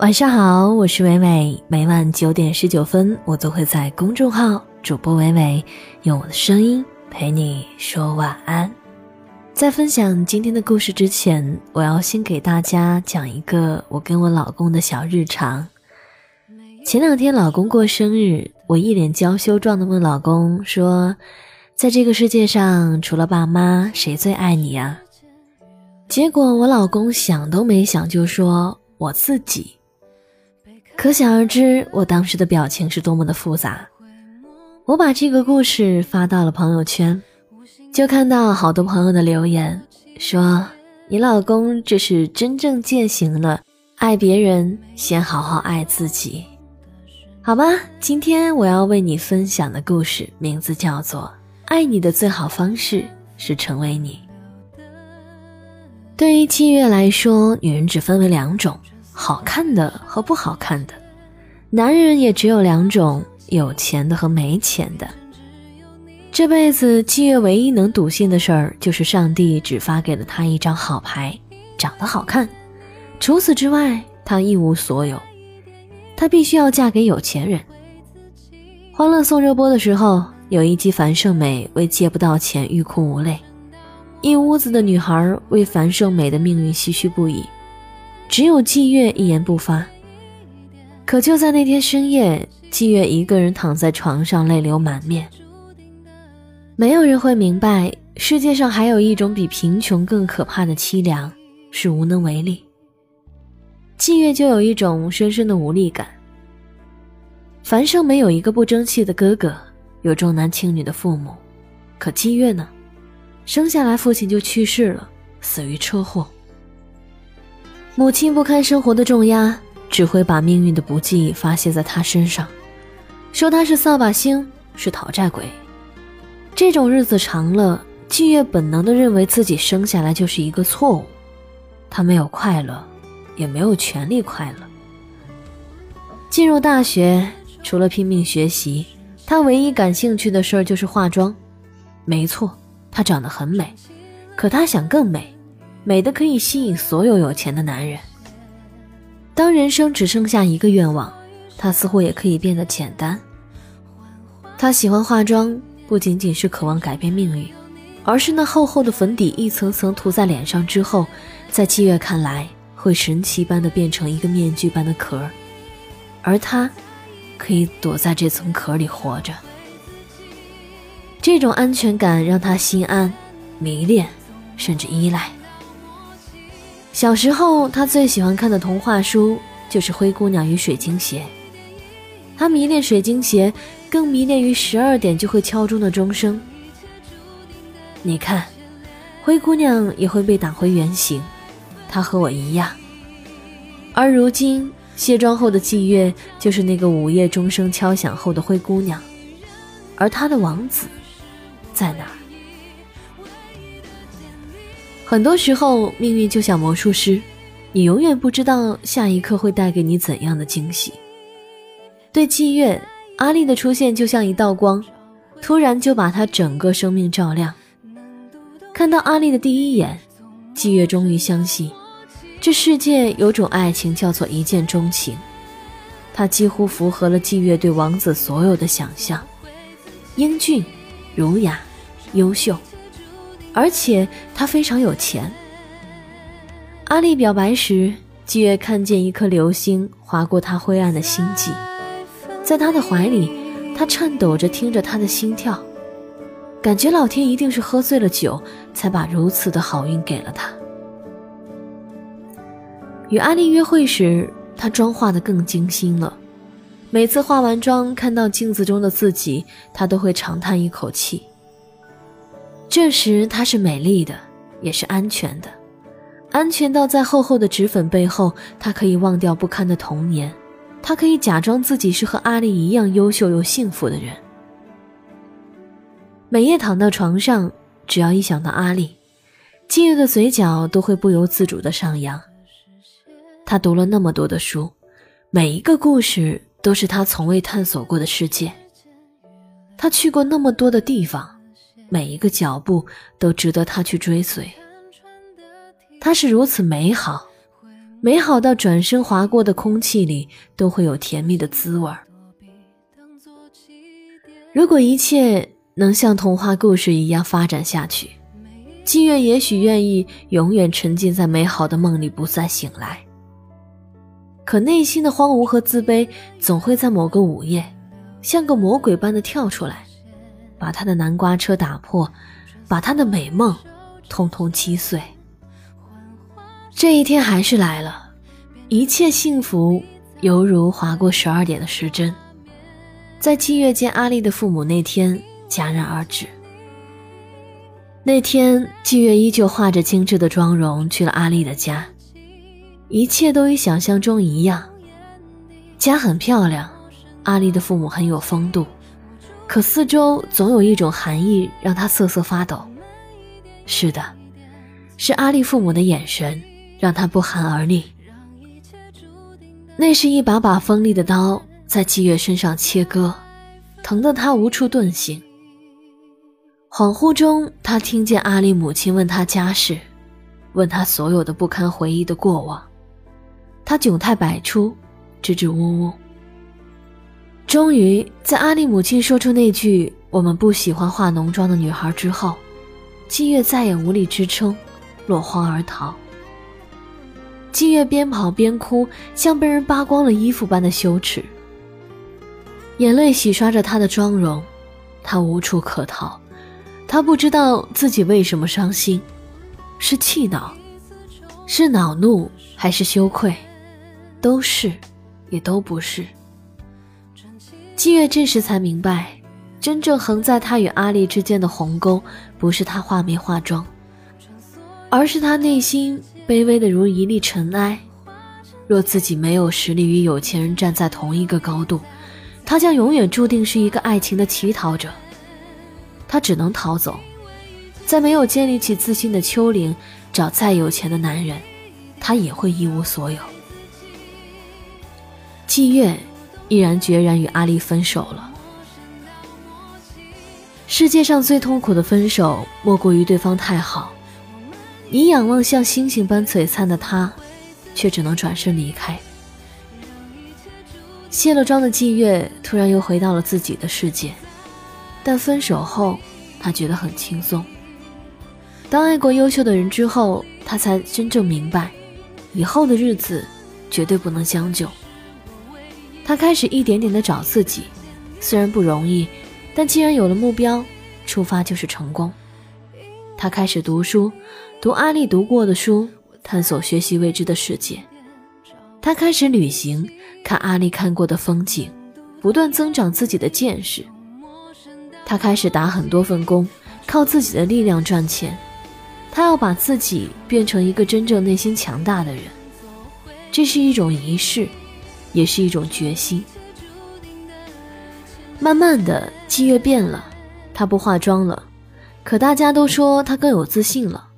晚上好，我是伟伟。每晚九点十九分，我都会在公众号主播伟伟用我的声音陪你说晚安。在分享今天的故事之前，我要先给大家讲一个我跟我老公的小日常。前两天老公过生日，我一脸娇羞状的问老公说：“在这个世界上，除了爸妈，谁最爱你啊？”结果我老公想都没想就说：“我自己。”可想而知，我当时的表情是多么的复杂。我把这个故事发到了朋友圈，就看到好多朋友的留言，说你老公这是真正践行了爱别人先好好爱自己。好吧，今天我要为你分享的故事名字叫做《爱你的最好方式是成为你》。对于七月来说，女人只分为两种。好看的和不好看的，男人也只有两种：有钱的和没钱的。这辈子七月唯一能笃信的事儿，就是上帝只发给了他一张好牌，长得好看。除此之外，他一无所有。他必须要嫁给有钱人。欢乐颂热播的时候，有一集樊胜美为借不到钱欲哭无泪，一屋子的女孩为樊胜美的命运唏嘘不已。只有季月一言不发。可就在那天深夜，季月一个人躺在床上，泪流满面。没有人会明白，世界上还有一种比贫穷更可怕的凄凉，是无能为力。季月就有一种深深的无力感。樊胜美有一个不争气的哥哥，有重男轻女的父母，可季月呢，生下来父亲就去世了，死于车祸。母亲不堪生活的重压，只会把命运的不济发泄在他身上，说他是扫把星，是讨债鬼。这种日子长了，季月本能地认为自己生下来就是一个错误，他没有快乐，也没有权利快乐。进入大学，除了拼命学习，他唯一感兴趣的事儿就是化妆。没错，她长得很美，可他想更美。美的可以吸引所有有钱的男人。当人生只剩下一个愿望，他似乎也可以变得简单。他喜欢化妆，不仅仅是渴望改变命运，而是那厚厚的粉底一层层涂在脸上之后，在七月看来会神奇般的变成一个面具般的壳，而他可以躲在这层壳里活着。这种安全感让他心安、迷恋，甚至依赖。小时候，他最喜欢看的童话书就是《灰姑娘与水晶鞋》。他迷恋水晶鞋，更迷恋于十二点就会敲钟的钟声。你看，灰姑娘也会被打回原形，她和我一样。而如今，卸妆后的季月就是那个午夜钟声敲响后的灰姑娘，而她的王子在哪？很多时候，命运就像魔术师，你永远不知道下一刻会带给你怎样的惊喜。对季月，阿丽的出现就像一道光，突然就把他整个生命照亮。看到阿丽的第一眼，季月终于相信，这世界有种爱情叫做一见钟情。他几乎符合了季月对王子所有的想象：英俊、儒雅、优秀。而且他非常有钱。阿丽表白时，季月看见一颗流星划过他灰暗的心际，在他的怀里，他颤抖着听着他的心跳，感觉老天一定是喝醉了酒，才把如此的好运给了他。与阿丽约会时，他妆化得更精心了，每次化完妆看到镜子中的自己，他都会长叹一口气。这时，她是美丽的，也是安全的，安全到在厚厚的脂粉背后，她可以忘掉不堪的童年，她可以假装自己是和阿丽一样优秀又幸福的人。每夜躺到床上，只要一想到阿丽，季月的嘴角都会不由自主的上扬。他读了那么多的书，每一个故事都是他从未探索过的世界。他去过那么多的地方。每一个脚步都值得他去追随。他是如此美好，美好到转身划过的空气里都会有甜蜜的滋味。如果一切能像童话故事一样发展下去，季月也许愿意永远沉浸在美好的梦里不再醒来。可内心的荒芜和自卑总会在某个午夜，像个魔鬼般的跳出来，把他的南瓜车打破，把他的美梦通通击碎。这一天还是来了，一切幸福犹如划过十二点的时针，在七月见阿丽的父母那天戛然而止。那天，季月依旧化着精致的妆容去了阿丽的家，一切都与想象中一样。家很漂亮，阿丽的父母很有风度，可四周总有一种寒意让他瑟瑟发抖。是的，是阿丽父母的眼神。让他不寒而栗。那是一把把锋利的刀在季月身上切割，疼得他无处遁形。恍惚中，他听见阿丽母亲问他家事，问他所有的不堪回忆的过往。他窘态百出，支支吾吾。终于，在阿丽母亲说出那句“我们不喜欢化浓妆的女孩”之后，季月再也无力支撑，落荒而逃。季月边跑边哭，像被人扒光了衣服般的羞耻。眼泪洗刷着她的妆容，她无处可逃。她不知道自己为什么伤心，是气恼，是恼怒，还是羞愧？都是，也都不是。季月这时才明白，真正横在他与阿丽之间的鸿沟，不是他化没化妆，而是他内心。卑微的如一粒尘埃，若自己没有实力与有钱人站在同一个高度，他将永远注定是一个爱情的乞讨者。他只能逃走，在没有建立起自信的丘陵找再有钱的男人，他也会一无所有。季月毅然决然与阿丽分手了。世界上最痛苦的分手，莫过于对方太好。你仰望像星星般璀璨的他，却只能转身离开。卸了妆的季月突然又回到了自己的世界，但分手后，他觉得很轻松。当爱过优秀的人之后，他才真正明白，以后的日子绝对不能将就。他开始一点点的找自己，虽然不容易，但既然有了目标，出发就是成功。他开始读书，读阿丽读过的书，探索学习未知的世界。他开始旅行，看阿丽看过的风景，不断增长自己的见识。他开始打很多份工，靠自己的力量赚钱。他要把自己变成一个真正内心强大的人，这是一种仪式，也是一种决心。慢慢的，季月变了，她不化妆了。可大家都说她更有自信了。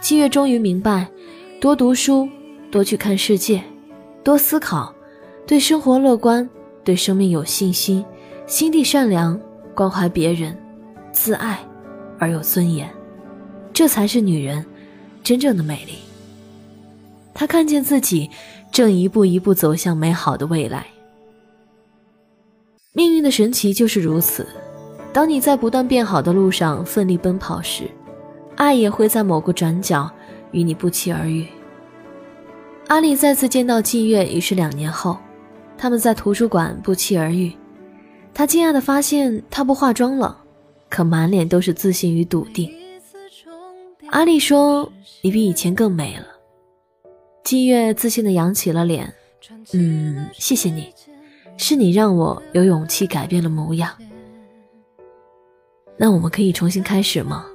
七月终于明白，多读书，多去看世界，多思考，对生活乐观，对生命有信心，心地善良，关怀别人，自爱而有尊严，这才是女人真正的美丽。他看见自己正一步一步走向美好的未来。命运的神奇就是如此。当你在不断变好的路上奋力奔跑时，爱也会在某个转角与你不期而遇。阿丽再次见到季月已是两年后，他们在图书馆不期而遇。他惊讶地发现她不化妆了，可满脸都是自信与笃定。阿丽说：“你比以前更美了。”季月自信地扬起了脸：“嗯，谢谢你，是你让我有勇气改变了模样。”那我们可以重新开始吗？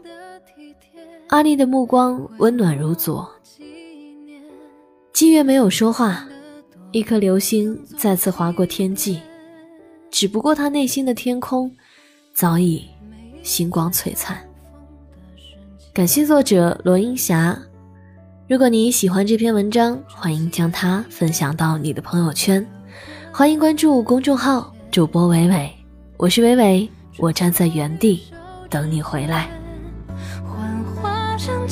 阿丽的目光温暖如昨。季月没有说话，一颗流星再次划过天际，只不过他内心的天空早已星光璀璨。感谢作者罗英霞。如果你喜欢这篇文章，欢迎将它分享到你的朋友圈，欢迎关注公众号主播伟伟，我是伟伟。我站在原地等你回来幻化成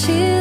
she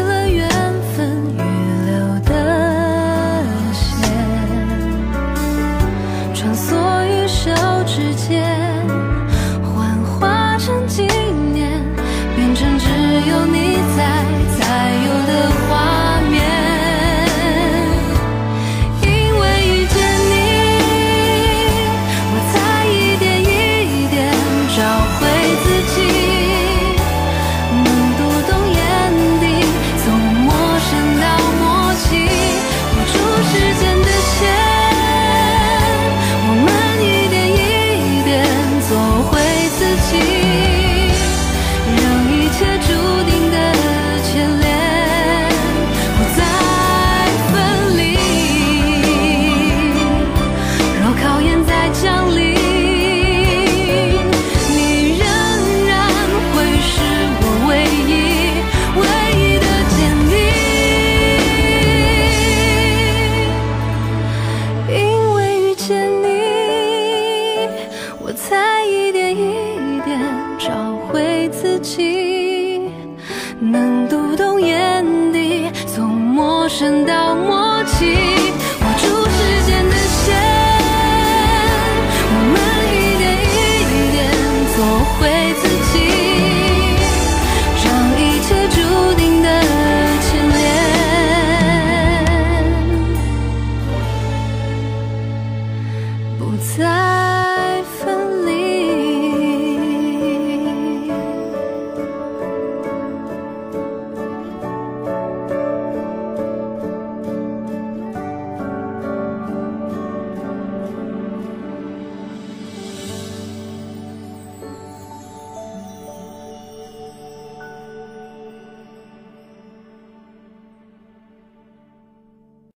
能读懂眼底，从陌生到陌。